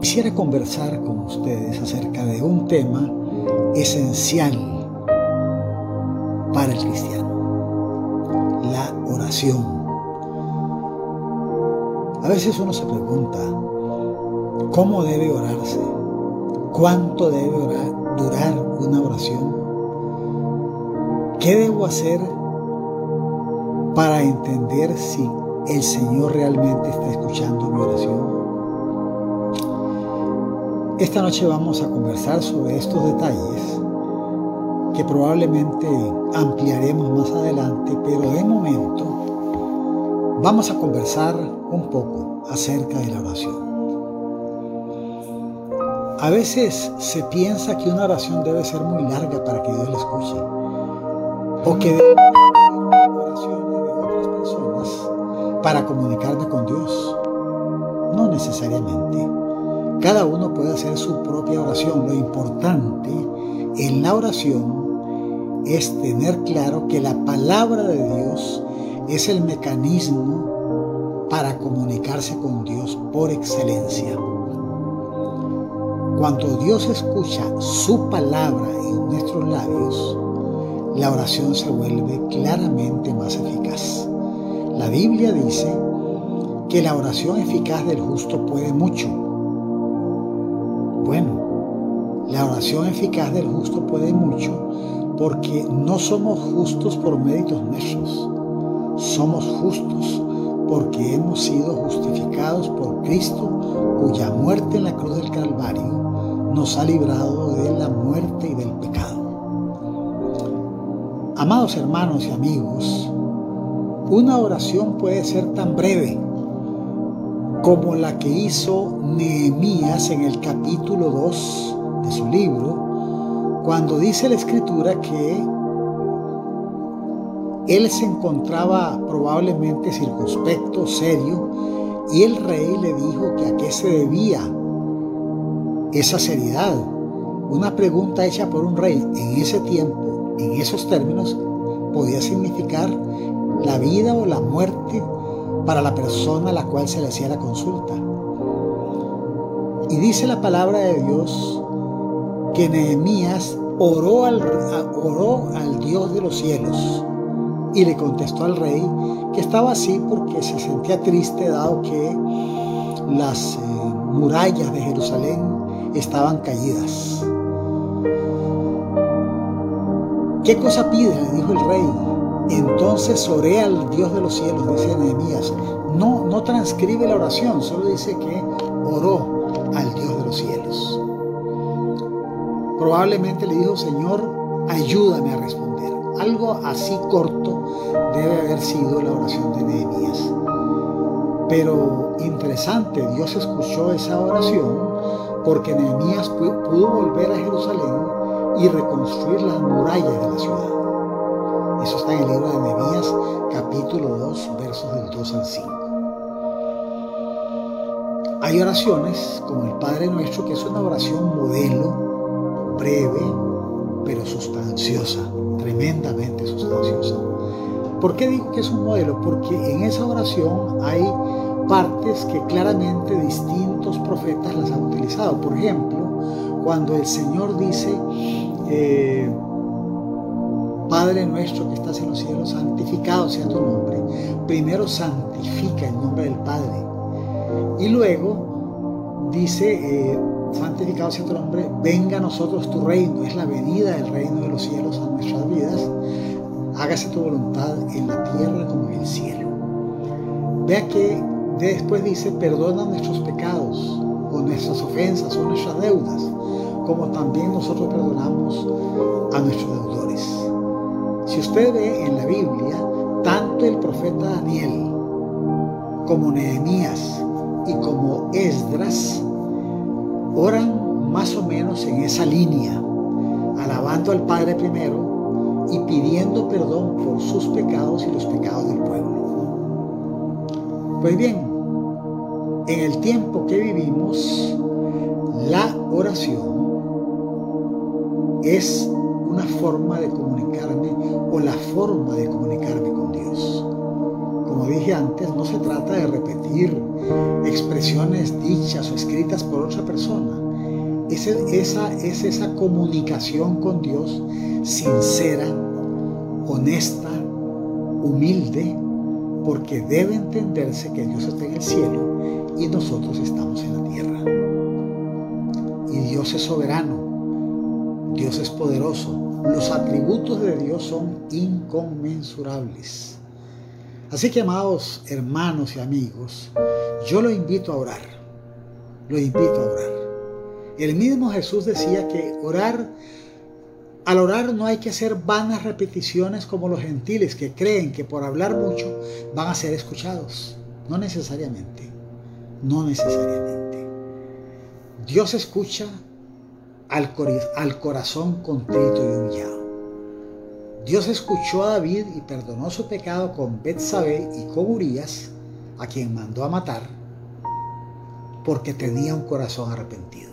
Quisiera conversar con ustedes acerca de un tema esencial para el cristiano, la oración. A veces uno se pregunta, ¿cómo debe orarse? ¿Cuánto debe durar una oración? ¿Qué debo hacer para entender si el Señor realmente está escuchando mi oración? Esta noche vamos a conversar sobre estos detalles que probablemente ampliaremos más adelante, pero de momento vamos a conversar un poco acerca de la oración. A veces se piensa que una oración debe ser muy larga para que Dios la escuche, o que debe oraciones de otras personas para comunicarme con Dios. No necesariamente. Cada uno puede hacer su propia oración. Lo importante en la oración es tener claro que la palabra de Dios es el mecanismo para comunicarse con Dios por excelencia. Cuando Dios escucha su palabra en nuestros labios, la oración se vuelve claramente más eficaz. La Biblia dice que la oración eficaz del justo puede mucho la oración eficaz del justo puede mucho porque no somos justos por méritos nuestros. Somos justos porque hemos sido justificados por Cristo, cuya muerte en la cruz del Calvario nos ha librado de la muerte y del pecado. Amados hermanos y amigos, una oración puede ser tan breve como la que hizo Nehemías en el capítulo 2 de su libro, cuando dice la escritura que él se encontraba probablemente circunspecto, serio, y el rey le dijo que a qué se debía esa seriedad. Una pregunta hecha por un rey en ese tiempo, en esos términos, podía significar la vida o la muerte para la persona a la cual se le hacía la consulta. Y dice la palabra de Dios que Nehemías oró al, oró al Dios de los cielos y le contestó al rey que estaba así porque se sentía triste dado que las eh, murallas de Jerusalén estaban caídas. ¿Qué cosa pide? le dijo el rey. Entonces oré al Dios de los cielos, dice Nehemías. No, no transcribe la oración, solo dice que oró al Dios de los cielos. Probablemente le dijo, Señor, ayúdame a responder. Algo así corto debe haber sido la oración de Nehemías. Pero interesante, Dios escuchó esa oración porque Nehemías pudo volver a Jerusalén y reconstruir las murallas de la ciudad. Eso está en el libro de Nehemías, capítulo 2, versos del 2 al 5. Hay oraciones como el Padre Nuestro, que es una oración modelo, breve, pero sustanciosa, tremendamente sustanciosa. ¿Por qué digo que es un modelo? Porque en esa oración hay partes que claramente distintos profetas las han utilizado. Por ejemplo, cuando el Señor dice, eh, Padre nuestro que estás en los cielos, santificado sea tu nombre. Primero santifica el nombre del Padre. Y luego dice, eh, santificado sea tu nombre, venga a nosotros tu reino. Es la venida del reino de los cielos a nuestras vidas. Hágase tu voluntad en la tierra como en el cielo. Vea que después dice, perdona nuestros pecados o nuestras ofensas o nuestras deudas, como también nosotros perdonamos a nuestros deudores. Si usted ve en la Biblia, tanto el profeta Daniel como Nehemías y como Esdras oran más o menos en esa línea, alabando al Padre primero y pidiendo perdón por sus pecados y los pecados del pueblo. Pues bien, en el tiempo que vivimos, la oración es una forma de comunicarme o la forma de comunicarme con Dios. Como dije antes, no se trata de repetir expresiones dichas o escritas por otra persona. Es esa, es esa comunicación con Dios sincera, honesta, humilde, porque debe entenderse que Dios está en el cielo y nosotros estamos en la tierra. Y Dios es soberano, Dios es poderoso, los atributos de Dios son inconmensurables. Así que, amados hermanos y amigos, yo lo invito a orar, lo invito a orar. El mismo Jesús decía que orar al orar no hay que hacer vanas repeticiones como los gentiles que creen que por hablar mucho van a ser escuchados. No necesariamente. No necesariamente. Dios escucha al, al corazón contrito y humillado. Dios escuchó a David y perdonó su pecado con Betsabé y con Urias, a quien mandó a matar, porque tenía un corazón arrepentido.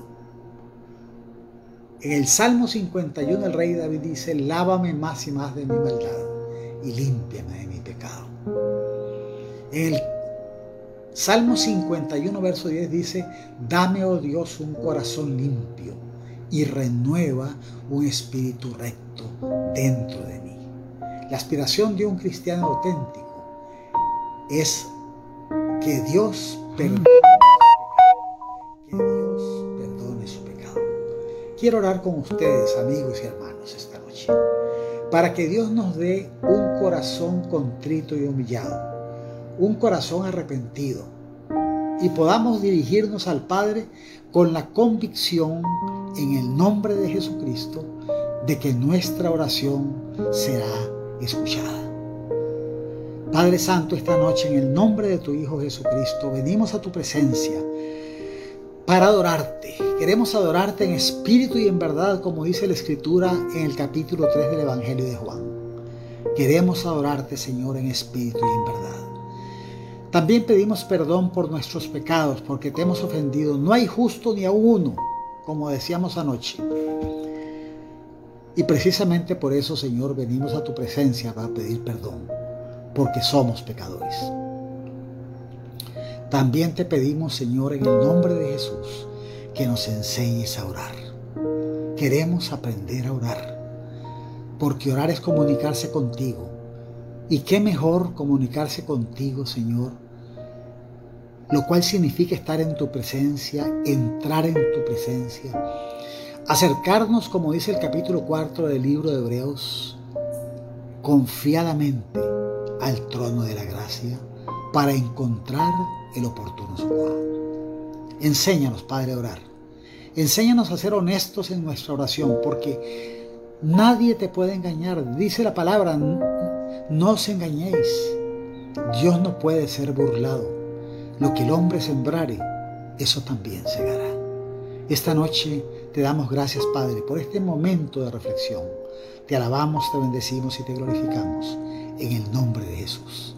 En el Salmo 51 el rey David dice, lávame más y más de mi maldad y límpiame de mi pecado. En el Salmo 51 verso 10 dice, dame, oh Dios, un corazón limpio y renueva un espíritu recto dentro de mí. La aspiración de un cristiano auténtico es que Dios perdone Quiero orar con ustedes, amigos y hermanos, esta noche, para que Dios nos dé un corazón contrito y humillado, un corazón arrepentido, y podamos dirigirnos al Padre con la convicción en el nombre de Jesucristo de que nuestra oración será escuchada. Padre Santo, esta noche en el nombre de tu Hijo Jesucristo venimos a tu presencia para adorarte. Queremos adorarte en espíritu y en verdad, como dice la Escritura en el capítulo 3 del Evangelio de Juan. Queremos adorarte, Señor, en espíritu y en verdad. También pedimos perdón por nuestros pecados, porque te hemos ofendido. No hay justo ni a uno, como decíamos anoche. Y precisamente por eso, Señor, venimos a tu presencia para pedir perdón, porque somos pecadores. También te pedimos, Señor, en el nombre de Jesús, que nos enseñes a orar. Queremos aprender a orar, porque orar es comunicarse contigo. Y qué mejor comunicarse contigo, Señor, lo cual significa estar en tu presencia, entrar en tu presencia, acercarnos, como dice el capítulo cuarto del libro de Hebreos, confiadamente al trono de la gracia para encontrar el oportuno socorro. Enséñanos, Padre, a orar. Enséñanos a ser honestos en nuestra oración, porque nadie te puede engañar. Dice la palabra, no os engañéis. Dios no puede ser burlado. Lo que el hombre sembrare, eso también segará. Esta noche te damos gracias, Padre, por este momento de reflexión. Te alabamos, te bendecimos y te glorificamos en el nombre de Jesús.